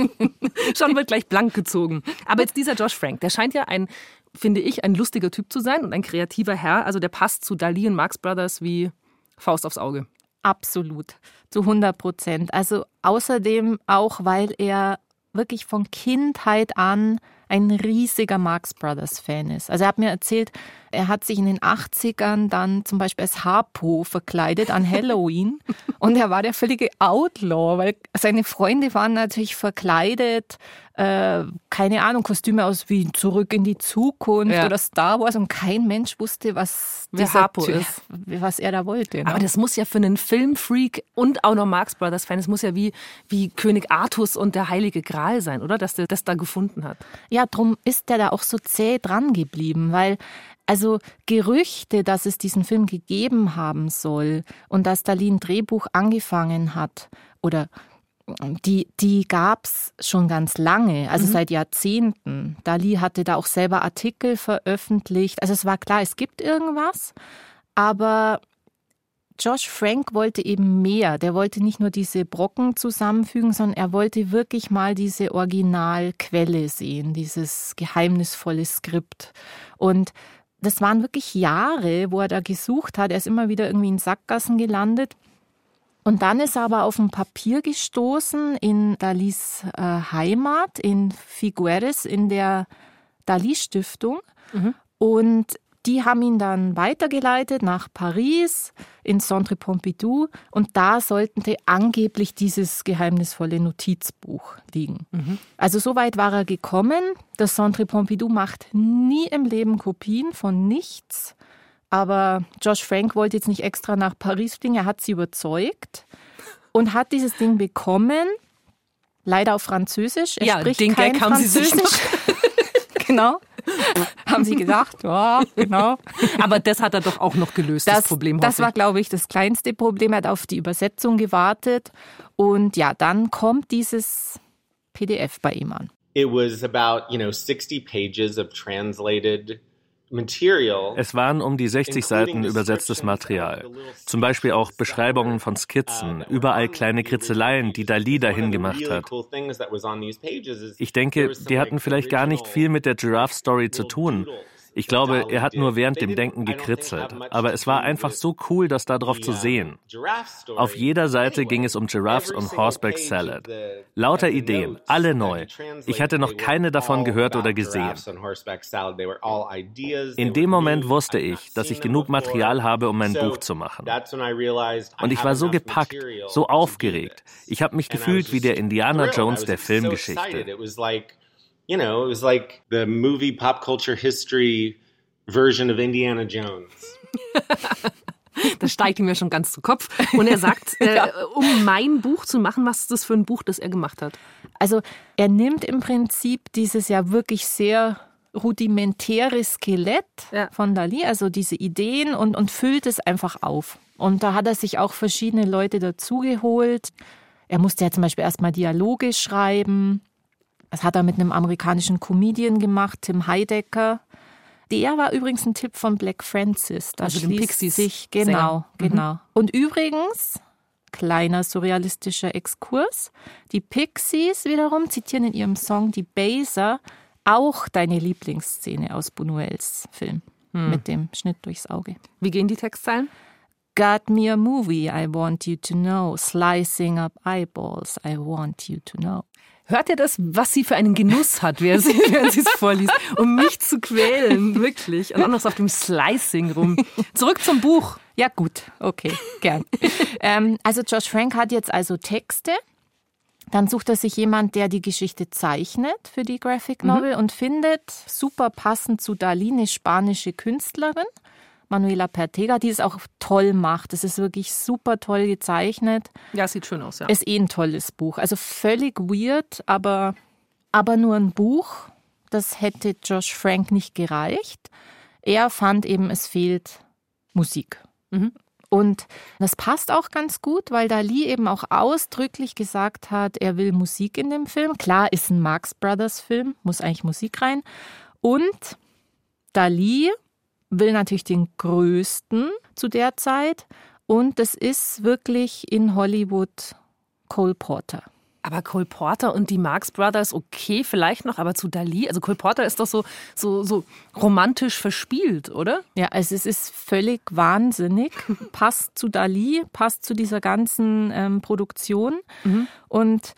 [SPEAKER 1] Schon wird gleich blank gezogen. Aber jetzt dieser Josh Frank, der scheint ja ein finde ich, ein lustiger Typ zu sein und ein kreativer Herr. Also der passt zu Dali und Marx Brothers wie Faust aufs Auge.
[SPEAKER 2] Absolut, zu 100 Prozent. Also außerdem auch, weil er wirklich von Kindheit an ein riesiger Marx Brothers Fan ist. Also er hat mir erzählt, er hat sich in den 80ern dann zum Beispiel als Harpo verkleidet an Halloween und er war der völlige Outlaw, weil seine Freunde waren natürlich verkleidet, äh, keine Ahnung, Kostüme aus wie Zurück in die Zukunft ja. oder Star Wars und kein Mensch wusste, was
[SPEAKER 1] Wer Harpo ist.
[SPEAKER 2] Was er da wollte.
[SPEAKER 1] Ne? Aber das muss ja für einen Filmfreak und auch noch Marx Brothers Fan, das muss ja wie, wie König Artus und der Heilige Gral sein, oder? Dass der das da gefunden hat.
[SPEAKER 2] Ja, drum ist der da auch so zäh dran geblieben, weil also Gerüchte, dass es diesen Film gegeben haben soll und dass Dali ein Drehbuch angefangen hat oder die, die gab es schon ganz lange, also mhm. seit Jahrzehnten. Dali hatte da auch selber Artikel veröffentlicht. Also es war klar, es gibt irgendwas, aber Josh Frank wollte eben mehr. Der wollte nicht nur diese Brocken zusammenfügen, sondern er wollte wirklich mal diese Originalquelle sehen, dieses geheimnisvolle Skript. Und das waren wirklich Jahre, wo er da gesucht hat. Er ist immer wieder irgendwie in Sackgassen gelandet. Und dann ist er aber auf ein Papier gestoßen in Dalis äh, Heimat, in Figueres, in der Dali-Stiftung. Mhm. Und die haben ihn dann weitergeleitet nach Paris, ins Centre Pompidou und da sollte angeblich dieses geheimnisvolle Notizbuch liegen. Mhm. Also so weit war er gekommen. Das Centre Pompidou macht nie im Leben Kopien von nichts. Aber Josh Frank wollte jetzt nicht extra nach Paris fliegen, er hat sie überzeugt und hat dieses Ding bekommen. Leider auf Französisch.
[SPEAKER 1] Er ja, spricht den kein Gag haben Französisch. Sie sich
[SPEAKER 2] genau. Haben sie gesagt, ja, genau.
[SPEAKER 1] Aber das hat er doch auch noch gelöst, das, das Problem.
[SPEAKER 2] Das war, glaube ich, das kleinste Problem. Er hat auf die Übersetzung gewartet. Und ja, dann kommt dieses PDF bei ihm an.
[SPEAKER 3] it was about, you know, 60 pages of translated
[SPEAKER 4] es waren um die 60 Seiten übersetztes Material. Zum Beispiel auch Beschreibungen von Skizzen, überall kleine Kritzeleien, die Dali dahin gemacht hat. Ich denke, die hatten vielleicht gar nicht viel mit der Giraffe-Story zu tun. Ich glaube, er hat nur während dem Denken gekritzelt. Aber es war einfach so cool, das da drauf zu sehen. Auf jeder Seite ging es um Giraffes und Horseback Salad. Lauter Ideen, alle neu. Ich hatte noch keine davon gehört oder gesehen. In dem Moment wusste ich, dass ich genug Material habe, um mein Buch zu machen. Und ich war so gepackt, so aufgeregt. Ich habe mich gefühlt wie der Indiana Jones der Filmgeschichte
[SPEAKER 3] you know, it was like the movie pop culture history version of Indiana Jones.
[SPEAKER 1] das steigt ihm ja schon ganz zu Kopf. Und er sagt, äh, um mein Buch zu machen, was ist das für ein Buch, das er gemacht hat?
[SPEAKER 2] Also er nimmt im Prinzip dieses ja wirklich sehr rudimentäre Skelett ja. von Dali, also diese Ideen und, und füllt es einfach auf. Und da hat er sich auch verschiedene Leute dazugeholt. Er musste ja zum Beispiel erstmal Dialoge schreiben. Das hat er mit einem amerikanischen Comedian gemacht, Tim Heidecker. Der war übrigens ein Tipp von Black Francis.
[SPEAKER 1] Da also den Pixies.
[SPEAKER 2] Sich, genau, mhm. genau. Und übrigens, kleiner surrealistischer Exkurs, die Pixies wiederum zitieren in ihrem Song Die Baser auch deine Lieblingsszene aus Buñuels Film hm. mit dem Schnitt durchs Auge.
[SPEAKER 1] Wie gehen die Textzeilen?
[SPEAKER 2] Got me a movie I want you to know, slicing up eyeballs I want you to know.
[SPEAKER 1] Hört ihr das, was sie für einen Genuss hat, während sie, es vorliest, um mich zu quälen, wirklich. Und auch noch so auf dem Slicing rum. Zurück zum Buch.
[SPEAKER 2] Ja gut, okay, gern. ähm, also Josh Frank hat jetzt also Texte. Dann sucht er sich jemand, der die Geschichte zeichnet für die Graphic Novel mhm. und findet super passend zu Dali eine spanische Künstlerin. Manuela Pertega, die es auch toll macht. Es ist wirklich super toll gezeichnet.
[SPEAKER 1] Ja, sieht schön aus, ja.
[SPEAKER 2] Ist eh ein tolles Buch. Also völlig weird, aber, aber nur ein Buch. Das hätte Josh Frank nicht gereicht. Er fand eben, es fehlt Musik. Mhm. Und das passt auch ganz gut, weil Dali eben auch ausdrücklich gesagt hat, er will Musik in dem Film. Klar, ist ein Marx Brothers Film, muss eigentlich Musik rein. Und Dali will natürlich den größten zu der Zeit. Und das ist wirklich in Hollywood Cole Porter.
[SPEAKER 1] Aber Cole Porter und die Marx Brothers, okay, vielleicht noch, aber zu Dali, also Cole Porter ist doch so, so, so romantisch verspielt, oder?
[SPEAKER 2] Ja, also es ist völlig wahnsinnig. passt zu Dali, passt zu dieser ganzen ähm, Produktion. Mhm. Und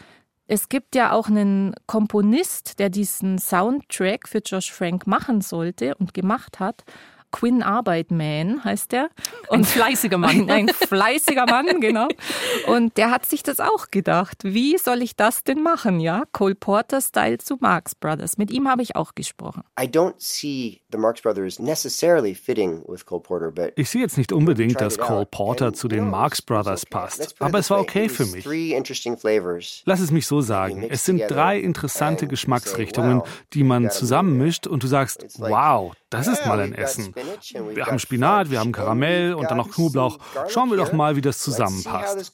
[SPEAKER 2] es gibt ja auch einen Komponist, der diesen Soundtrack für Josh Frank machen sollte und gemacht hat. Quinn Arbeitman heißt der.
[SPEAKER 1] Und ein fleißiger Mann.
[SPEAKER 2] Ein, ein fleißiger Mann, genau. Und der hat sich das auch gedacht. Wie soll ich das denn machen, ja? Cole Porter Style zu Marx Brothers. Mit ihm habe ich auch gesprochen. I don't see the Marx Brothers
[SPEAKER 5] necessarily fitting with Cole Porter, but ich sehe jetzt nicht unbedingt, dass Cole Porter zu den Marx Brothers passt, aber es war okay für mich. Lass es mich so sagen. Es sind drei interessante Geschmacksrichtungen, die man zusammenmischt und du sagst, wow, das ist mal ein Essen. Wir haben Spinat, wir haben Karamell und dann noch Knoblauch. Schauen wir doch mal, wie das zusammenpasst.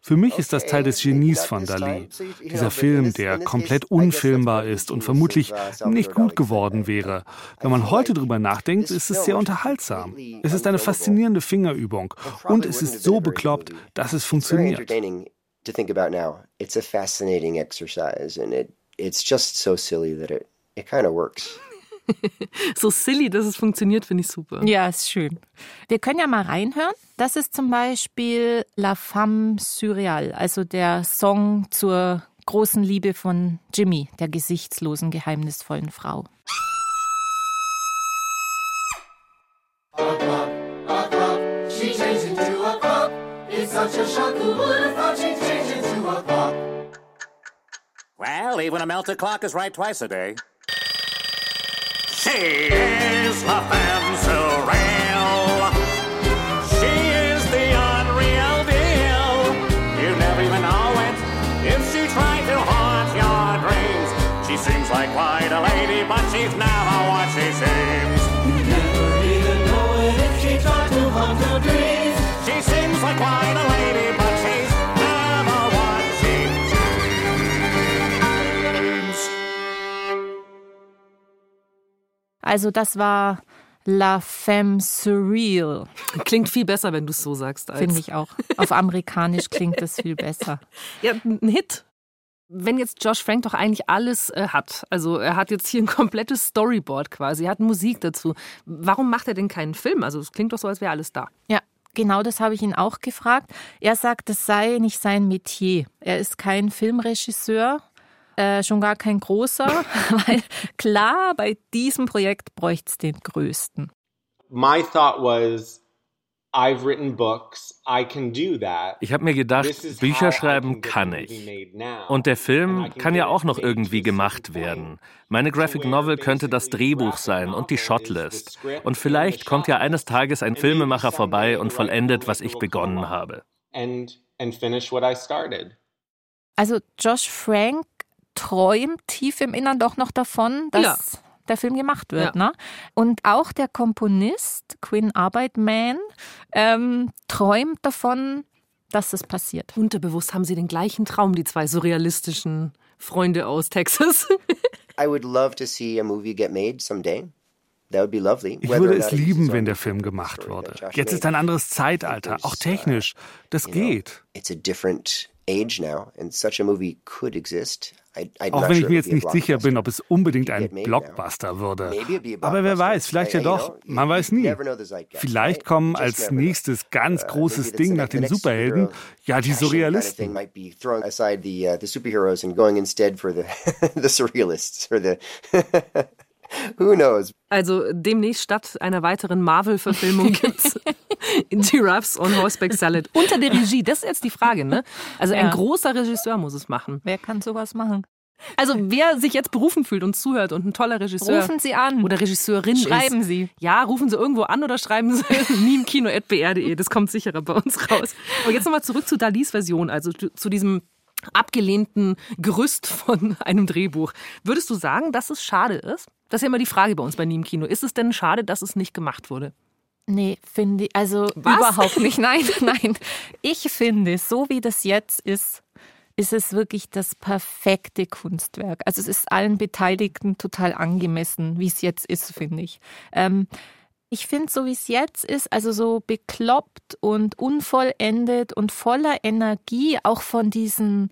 [SPEAKER 5] Für mich ist das Teil des Genies von Dali. Dieser Film, der komplett unfilmbar ist und vermutlich nicht gut geworden wäre. Wenn man heute drüber nachdenkt, ist es sehr unterhaltsam. Es ist eine faszinierende Fingerübung und es ist so bekloppt, dass es funktioniert. It's just so silly that it, it kind of works.
[SPEAKER 1] so silly, dass es funktioniert, finde ich super.
[SPEAKER 2] Ja, ist schön. Wir können ja mal reinhören. Das ist zum Beispiel La Femme Surreal, also der Song zur großen Liebe von Jimmy, der gesichtslosen, geheimnisvollen Frau. Well, even a melted clock is right twice a day. She is femme surreal. She is the unreal deal. You never even know it if she tried to haunt your dreams. She seems like quite a lady, but she's never what she seems. Also das war La Femme Surreal.
[SPEAKER 1] Klingt viel besser, wenn du es so sagst.
[SPEAKER 2] Finde ich auch. Auf amerikanisch klingt es viel besser.
[SPEAKER 1] Ja, ein Hit. Wenn jetzt Josh Frank doch eigentlich alles äh, hat, also er hat jetzt hier ein komplettes Storyboard quasi, er hat Musik dazu, warum macht er denn keinen Film? Also es klingt doch so, als wäre alles da.
[SPEAKER 2] Ja, genau das habe ich ihn auch gefragt. Er sagt, das sei nicht sein Metier. Er ist kein Filmregisseur, äh, schon gar kein großer, weil klar, bei diesem Projekt bräuchte es den größten.
[SPEAKER 3] My thought was, I've written books, I can do that.
[SPEAKER 4] Ich habe mir gedacht, Bücher schreiben kann ich. Und der Film kann ja auch noch irgendwie gemacht werden. Meine Graphic Novel könnte das Drehbuch sein und die Shotlist. Und vielleicht kommt ja eines Tages ein Filmemacher vorbei und vollendet, was ich begonnen habe.
[SPEAKER 2] Also Josh Frank träumt tief im Innern doch noch davon, dass ja. der Film gemacht wird. Ja. Ne? Und auch der Komponist, Quinn Arbeitman, ähm, träumt davon, dass das passiert.
[SPEAKER 1] Unterbewusst haben sie den gleichen Traum, die zwei surrealistischen Freunde aus Texas.
[SPEAKER 5] I would love to see a movie get made someday. Ich würde es lieben, wenn der Film gemacht würde. Jetzt ist ein anderes Zeitalter, auch technisch. Das geht. It's a different age now, and such a movie could exist. Auch wenn ich mir jetzt nicht sicher bin, ob es unbedingt ein Blockbuster würde. Aber wer weiß, vielleicht ja doch. Man weiß nie. Vielleicht kommen als nächstes ganz uh, großes Ding nach den Superhelden ja die Surrealisten.
[SPEAKER 1] Who knows? Also demnächst statt einer weiteren Marvel-Verfilmung gibt's Giraffes on Horseback Salad unter der Regie. Das ist jetzt die Frage, ne? Also ja. ein großer Regisseur muss es machen.
[SPEAKER 2] Wer kann sowas machen?
[SPEAKER 1] Also wer sich jetzt berufen fühlt und zuhört und ein toller Regisseur
[SPEAKER 2] rufen Sie an
[SPEAKER 1] oder Regisseurin
[SPEAKER 2] schreiben
[SPEAKER 1] ist,
[SPEAKER 2] Sie
[SPEAKER 1] ja rufen Sie irgendwo an oder schreiben Sie memekino@br.de das kommt sicherer bei uns raus. Aber jetzt nochmal zurück zu Dalis Version, also zu diesem abgelehnten Gerüst von einem Drehbuch. Würdest du sagen, dass es schade ist? Das ist ja immer die Frage bei uns bei Niem Kino. Ist es denn schade, dass es nicht gemacht wurde?
[SPEAKER 2] Nee, finde ich, also Was? überhaupt nicht. Nein, nein. Ich finde, so wie das jetzt ist, ist es wirklich das perfekte Kunstwerk. Also es ist allen Beteiligten total angemessen, wie es jetzt ist, finde ich. Ähm, ich finde, so wie es jetzt ist, also so bekloppt und unvollendet und voller Energie, auch von diesen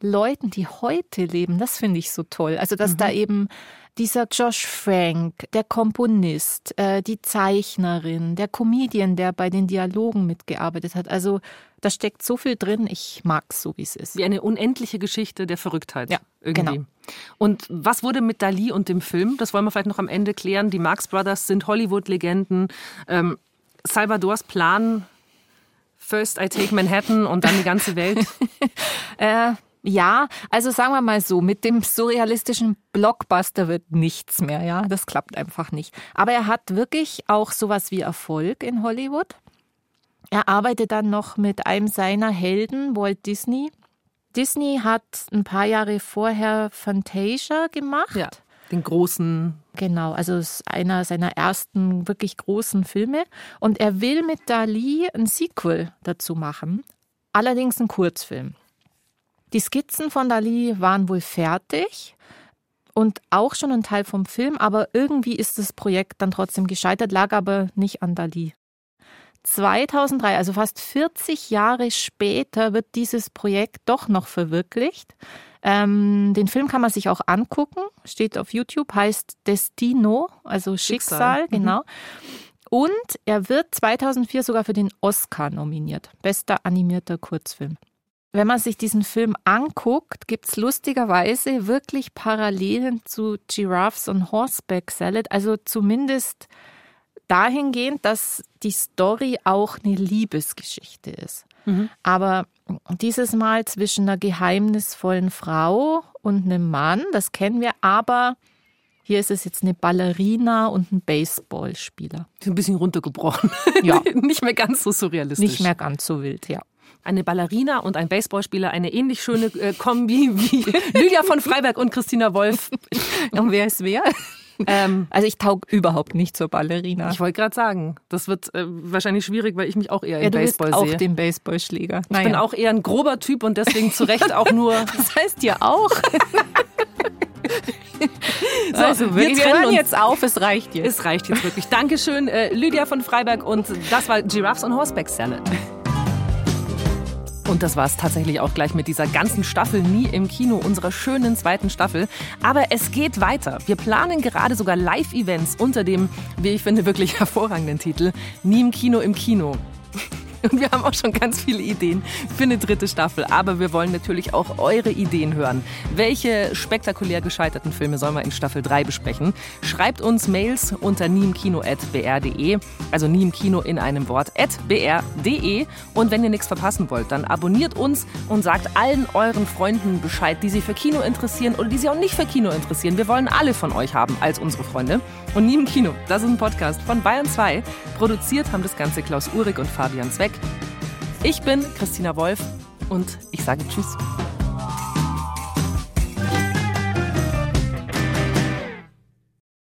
[SPEAKER 2] Leuten, die heute leben, das finde ich so toll. Also, dass mhm. da eben dieser Josh Frank, der Komponist, äh, die Zeichnerin, der Comedian, der bei den Dialogen mitgearbeitet hat. Also da steckt so viel drin. Ich mag es so, wie es ist.
[SPEAKER 1] Wie eine unendliche Geschichte der Verrücktheit.
[SPEAKER 2] Ja, irgendwie. Genau.
[SPEAKER 1] Und was wurde mit Dali und dem Film? Das wollen wir vielleicht noch am Ende klären. Die Marx Brothers sind Hollywood-Legenden. Ähm, Salvadors Plan, First I take Manhattan und dann die ganze Welt.
[SPEAKER 2] äh, ja, also sagen wir mal so, mit dem surrealistischen Blockbuster wird nichts mehr, ja, das klappt einfach nicht. Aber er hat wirklich auch sowas wie Erfolg in Hollywood. Er arbeitet dann noch mit einem seiner Helden, Walt Disney. Disney hat ein paar Jahre vorher Fantasia gemacht.
[SPEAKER 1] Ja, den großen.
[SPEAKER 2] Genau, also ist einer seiner ersten wirklich großen Filme. Und er will mit Dali ein Sequel dazu machen. Allerdings ein Kurzfilm. Die Skizzen von Dali waren wohl fertig und auch schon ein Teil vom Film, aber irgendwie ist das Projekt dann trotzdem gescheitert, lag aber nicht an Dali. 2003, also fast 40 Jahre später, wird dieses Projekt doch noch verwirklicht. Ähm, den Film kann man sich auch angucken, steht auf YouTube, heißt Destino, also Schicksal, Schicksal. genau. Mhm. Und er wird 2004 sogar für den Oscar nominiert, bester animierter Kurzfilm wenn man sich diesen Film anguckt, gibt es lustigerweise wirklich Parallelen zu Giraffes und Horseback Salad. Also zumindest dahingehend, dass die Story auch eine Liebesgeschichte ist. Mhm. Aber dieses Mal zwischen einer geheimnisvollen Frau und einem Mann, das kennen wir, aber hier ist es jetzt eine Ballerina und ein Baseballspieler.
[SPEAKER 1] Ein bisschen runtergebrochen. Ja. Nicht mehr ganz so surrealistisch.
[SPEAKER 2] Nicht mehr ganz so wild, ja
[SPEAKER 1] eine Ballerina und ein Baseballspieler eine ähnlich schöne äh, Kombi wie Lydia von Freiberg und Christina Wolf.
[SPEAKER 2] und wer ist wer? Ähm, also ich taug überhaupt nicht zur Ballerina.
[SPEAKER 1] Ich wollte gerade sagen, das wird äh, wahrscheinlich schwierig, weil ich mich auch eher ja, im Baseball sehe.
[SPEAKER 2] auch den Baseballschläger.
[SPEAKER 1] Naja. Ich bin auch eher ein grober Typ und deswegen zu Recht auch nur.
[SPEAKER 2] das heißt ja auch. so, also, wir, wir hören jetzt auf, es reicht jetzt.
[SPEAKER 1] Es reicht jetzt wirklich. Dankeschön, äh, Lydia von Freiberg und das war Giraffes on Horseback Salad. Und das war es tatsächlich auch gleich mit dieser ganzen Staffel Nie im Kino, unserer schönen zweiten Staffel. Aber es geht weiter. Wir planen gerade sogar Live-Events unter dem, wie ich finde, wirklich hervorragenden Titel Nie im Kino im Kino. Und wir haben auch schon ganz viele Ideen für eine dritte Staffel. Aber wir wollen natürlich auch eure Ideen hören. Welche spektakulär gescheiterten Filme sollen wir in Staffel 3 besprechen? Schreibt uns Mails unter niemkino.br.de, also niemkino in einem Wort, br.de. Und wenn ihr nichts verpassen wollt, dann abonniert uns und sagt allen euren Freunden Bescheid, die sich für Kino interessieren oder die sich auch nicht für Kino interessieren. Wir wollen alle von euch haben als unsere Freunde. Und Nie im Kino, das ist ein Podcast von Bayern 2. Produziert haben das Ganze Klaus Uhrig und Fabian Zweck. Ich bin Christina Wolf und ich sage Tschüss.